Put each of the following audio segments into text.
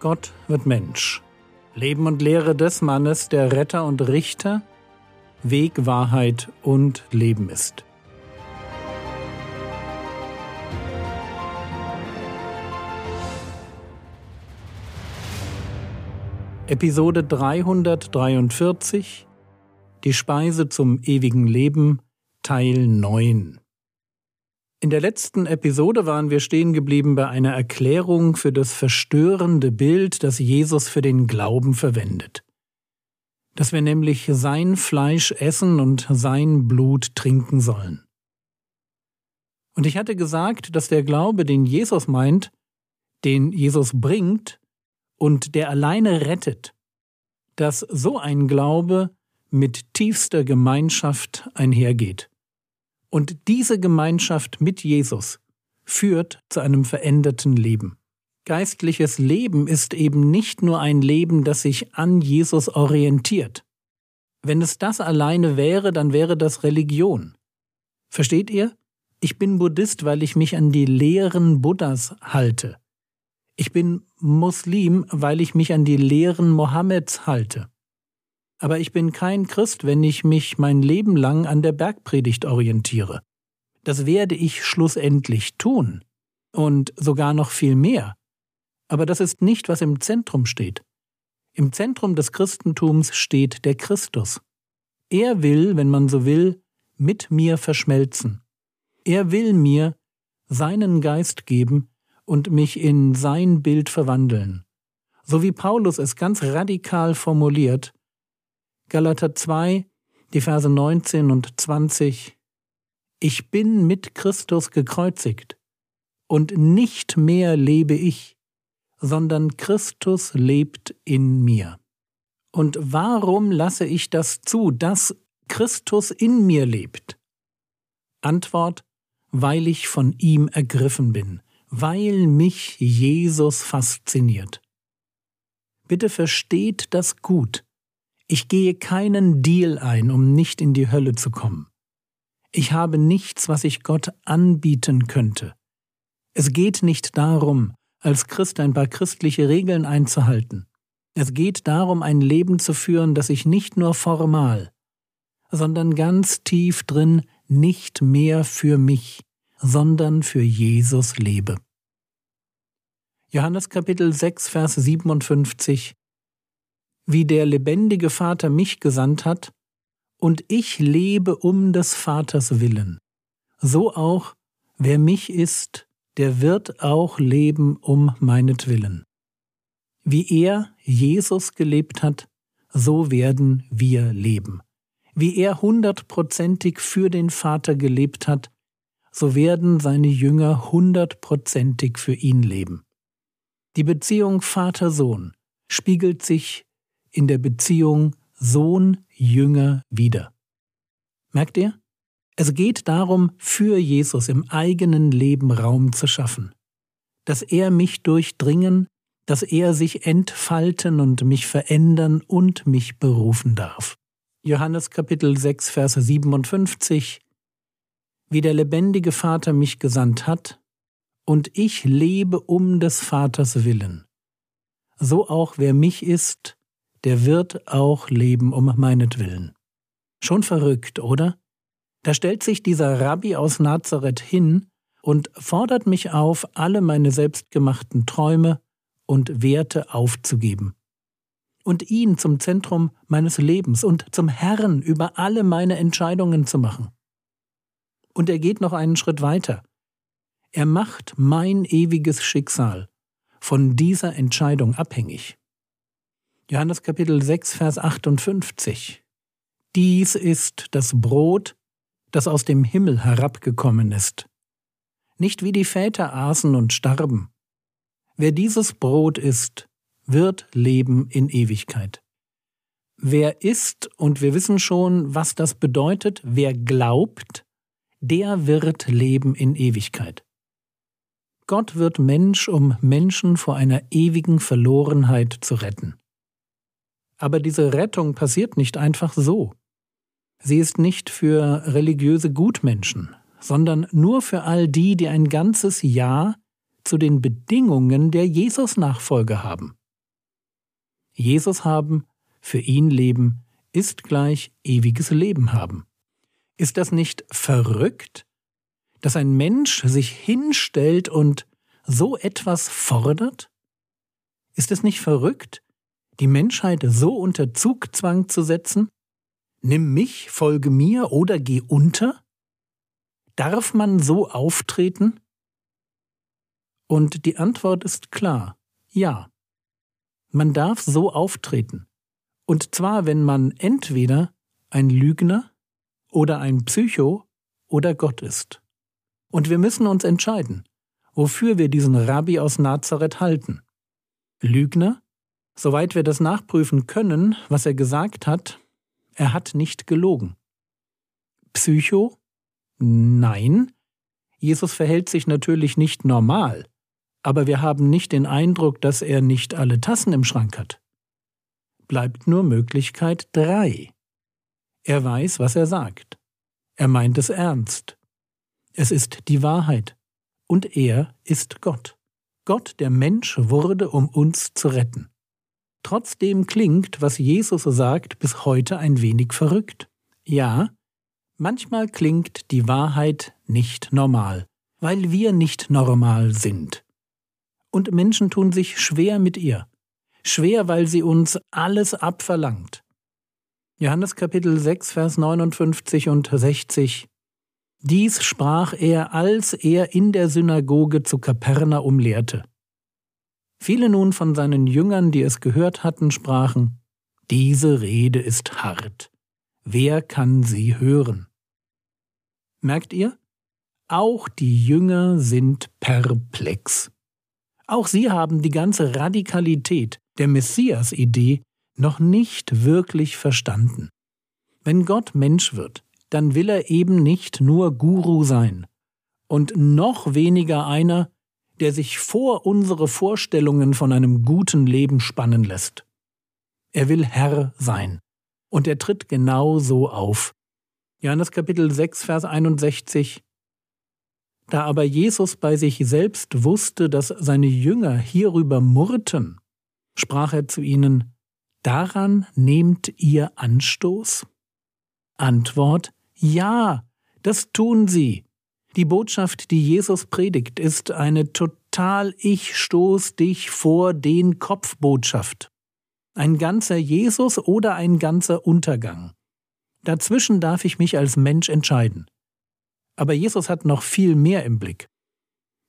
Gott wird Mensch. Leben und Lehre des Mannes, der Retter und Richter, Weg, Wahrheit und Leben ist. Episode 343 Die Speise zum ewigen Leben Teil 9 in der letzten Episode waren wir stehen geblieben bei einer Erklärung für das verstörende Bild, das Jesus für den Glauben verwendet. Dass wir nämlich sein Fleisch essen und sein Blut trinken sollen. Und ich hatte gesagt, dass der Glaube, den Jesus meint, den Jesus bringt und der alleine rettet, dass so ein Glaube mit tiefster Gemeinschaft einhergeht. Und diese Gemeinschaft mit Jesus führt zu einem veränderten Leben. Geistliches Leben ist eben nicht nur ein Leben, das sich an Jesus orientiert. Wenn es das alleine wäre, dann wäre das Religion. Versteht ihr? Ich bin Buddhist, weil ich mich an die Lehren Buddhas halte. Ich bin Muslim, weil ich mich an die Lehren Mohammeds halte. Aber ich bin kein Christ, wenn ich mich mein Leben lang an der Bergpredigt orientiere. Das werde ich schlussendlich tun. Und sogar noch viel mehr. Aber das ist nicht, was im Zentrum steht. Im Zentrum des Christentums steht der Christus. Er will, wenn man so will, mit mir verschmelzen. Er will mir seinen Geist geben und mich in sein Bild verwandeln. So wie Paulus es ganz radikal formuliert, Galater 2, die Verse 19 und 20. Ich bin mit Christus gekreuzigt, und nicht mehr lebe ich, sondern Christus lebt in mir. Und warum lasse ich das zu, dass Christus in mir lebt? Antwort, weil ich von ihm ergriffen bin, weil mich Jesus fasziniert. Bitte versteht das gut. Ich gehe keinen Deal ein, um nicht in die Hölle zu kommen. Ich habe nichts, was ich Gott anbieten könnte. Es geht nicht darum, als Christ ein paar christliche Regeln einzuhalten. Es geht darum, ein Leben zu führen, das ich nicht nur formal, sondern ganz tief drin nicht mehr für mich, sondern für Jesus lebe. Johannes Kapitel 6, Vers 57 wie der lebendige Vater mich gesandt hat, und ich lebe um des Vaters willen. So auch, wer mich ist, der wird auch leben um meinetwillen. Wie er, Jesus, gelebt hat, so werden wir leben. Wie er hundertprozentig für den Vater gelebt hat, so werden seine Jünger hundertprozentig für ihn leben. Die Beziehung Vater-Sohn spiegelt sich in der Beziehung Sohn-Jünger wieder. Merkt ihr? Es geht darum, für Jesus im eigenen Leben Raum zu schaffen, dass er mich durchdringen, dass er sich entfalten und mich verändern und mich berufen darf. Johannes Kapitel 6, Verse 57 Wie der lebendige Vater mich gesandt hat, und ich lebe um des Vaters willen. So auch wer mich ist, der wird auch leben um meinetwillen. Schon verrückt, oder? Da stellt sich dieser Rabbi aus Nazareth hin und fordert mich auf, alle meine selbstgemachten Träume und Werte aufzugeben und ihn zum Zentrum meines Lebens und zum Herrn über alle meine Entscheidungen zu machen. Und er geht noch einen Schritt weiter. Er macht mein ewiges Schicksal von dieser Entscheidung abhängig. Johannes Kapitel 6, Vers 58. Dies ist das Brot, das aus dem Himmel herabgekommen ist. Nicht wie die Väter aßen und starben. Wer dieses Brot isst, wird leben in Ewigkeit. Wer isst, und wir wissen schon, was das bedeutet, wer glaubt, der wird leben in Ewigkeit. Gott wird Mensch, um Menschen vor einer ewigen Verlorenheit zu retten. Aber diese Rettung passiert nicht einfach so. Sie ist nicht für religiöse Gutmenschen, sondern nur für all die, die ein ganzes Ja zu den Bedingungen der Jesus-Nachfolge haben. Jesus haben, für ihn leben, ist gleich ewiges Leben haben. Ist das nicht verrückt, dass ein Mensch sich hinstellt und so etwas fordert? Ist es nicht verrückt, die Menschheit so unter Zugzwang zu setzen? Nimm mich, folge mir oder geh unter? Darf man so auftreten? Und die Antwort ist klar, ja. Man darf so auftreten. Und zwar, wenn man entweder ein Lügner oder ein Psycho oder Gott ist. Und wir müssen uns entscheiden, wofür wir diesen Rabbi aus Nazareth halten. Lügner? Soweit wir das nachprüfen können, was er gesagt hat, er hat nicht gelogen. Psycho? Nein. Jesus verhält sich natürlich nicht normal, aber wir haben nicht den Eindruck, dass er nicht alle Tassen im Schrank hat. Bleibt nur Möglichkeit drei. Er weiß, was er sagt. Er meint es ernst. Es ist die Wahrheit. Und er ist Gott. Gott, der Mensch wurde, um uns zu retten. Trotzdem klingt, was Jesus sagt, bis heute ein wenig verrückt. Ja, manchmal klingt die Wahrheit nicht normal, weil wir nicht normal sind. Und Menschen tun sich schwer mit ihr. Schwer, weil sie uns alles abverlangt. Johannes Kapitel 6, Vers 59 und 60 dies sprach er, als er in der Synagoge zu Kapernaum lehrte. Viele nun von seinen Jüngern, die es gehört hatten, sprachen, Diese Rede ist hart. Wer kann sie hören? Merkt ihr? Auch die Jünger sind perplex. Auch sie haben die ganze Radikalität der Messias-Idee noch nicht wirklich verstanden. Wenn Gott Mensch wird, dann will er eben nicht nur Guru sein und noch weniger einer, der sich vor unsere Vorstellungen von einem guten Leben spannen lässt. Er will Herr sein. Und er tritt genau so auf. Johannes Kapitel 6, Vers 61. Da aber Jesus bei sich selbst wusste, dass seine Jünger hierüber murrten, sprach er zu ihnen, Daran nehmt ihr Anstoß? Antwort, ja, das tun sie. Die Botschaft, die Jesus predigt, ist eine total Ich stoß dich vor den Kopf Botschaft. Ein ganzer Jesus oder ein ganzer Untergang. Dazwischen darf ich mich als Mensch entscheiden. Aber Jesus hat noch viel mehr im Blick.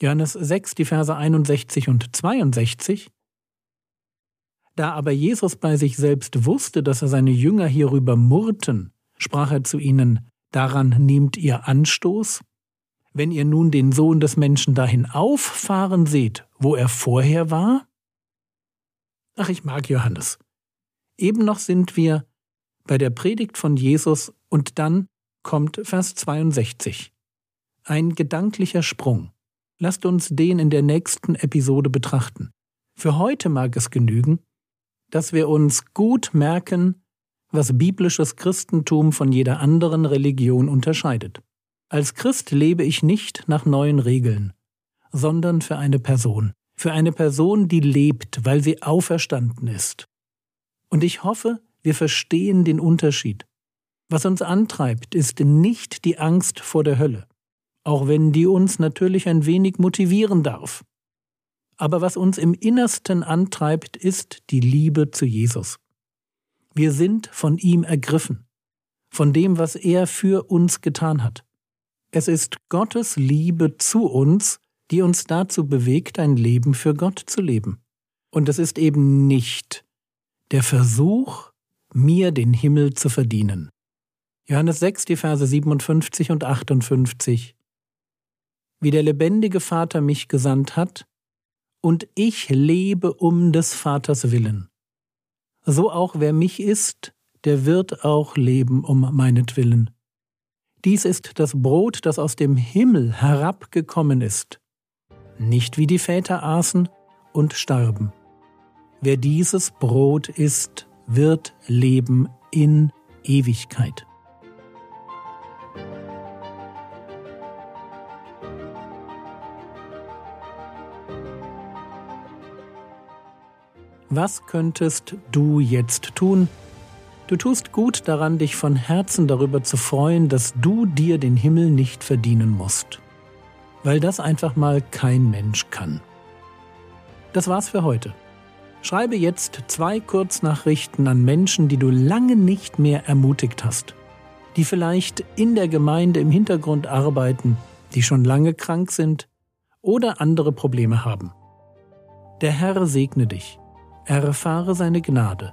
Johannes 6, die Verse 61 und 62. Da aber Jesus bei sich selbst wusste, dass er seine Jünger hierüber murrten, sprach er zu ihnen, Daran nehmt ihr Anstoß? Wenn ihr nun den Sohn des Menschen dahin auffahren seht, wo er vorher war? Ach, ich mag Johannes. Eben noch sind wir bei der Predigt von Jesus und dann kommt Vers 62. Ein gedanklicher Sprung. Lasst uns den in der nächsten Episode betrachten. Für heute mag es genügen, dass wir uns gut merken, was biblisches Christentum von jeder anderen Religion unterscheidet. Als Christ lebe ich nicht nach neuen Regeln, sondern für eine Person, für eine Person, die lebt, weil sie auferstanden ist. Und ich hoffe, wir verstehen den Unterschied. Was uns antreibt, ist nicht die Angst vor der Hölle, auch wenn die uns natürlich ein wenig motivieren darf. Aber was uns im Innersten antreibt, ist die Liebe zu Jesus. Wir sind von ihm ergriffen, von dem, was er für uns getan hat. Es ist Gottes Liebe zu uns, die uns dazu bewegt, ein Leben für Gott zu leben. Und es ist eben nicht der Versuch, mir den Himmel zu verdienen. Johannes 6, die Verse 57 und 58. Wie der lebendige Vater mich gesandt hat, und ich lebe um des Vaters willen so auch wer mich isst, der wird auch leben um meinetwillen. Dies ist das Brot, das aus dem Himmel herabgekommen ist, nicht wie die Väter aßen und starben. Wer dieses Brot isst, wird leben in Ewigkeit. Was könntest du jetzt tun? Du tust gut daran, dich von Herzen darüber zu freuen, dass du dir den Himmel nicht verdienen musst. Weil das einfach mal kein Mensch kann. Das war's für heute. Schreibe jetzt zwei Kurznachrichten an Menschen, die du lange nicht mehr ermutigt hast, die vielleicht in der Gemeinde im Hintergrund arbeiten, die schon lange krank sind oder andere Probleme haben. Der Herr segne dich, erfahre seine Gnade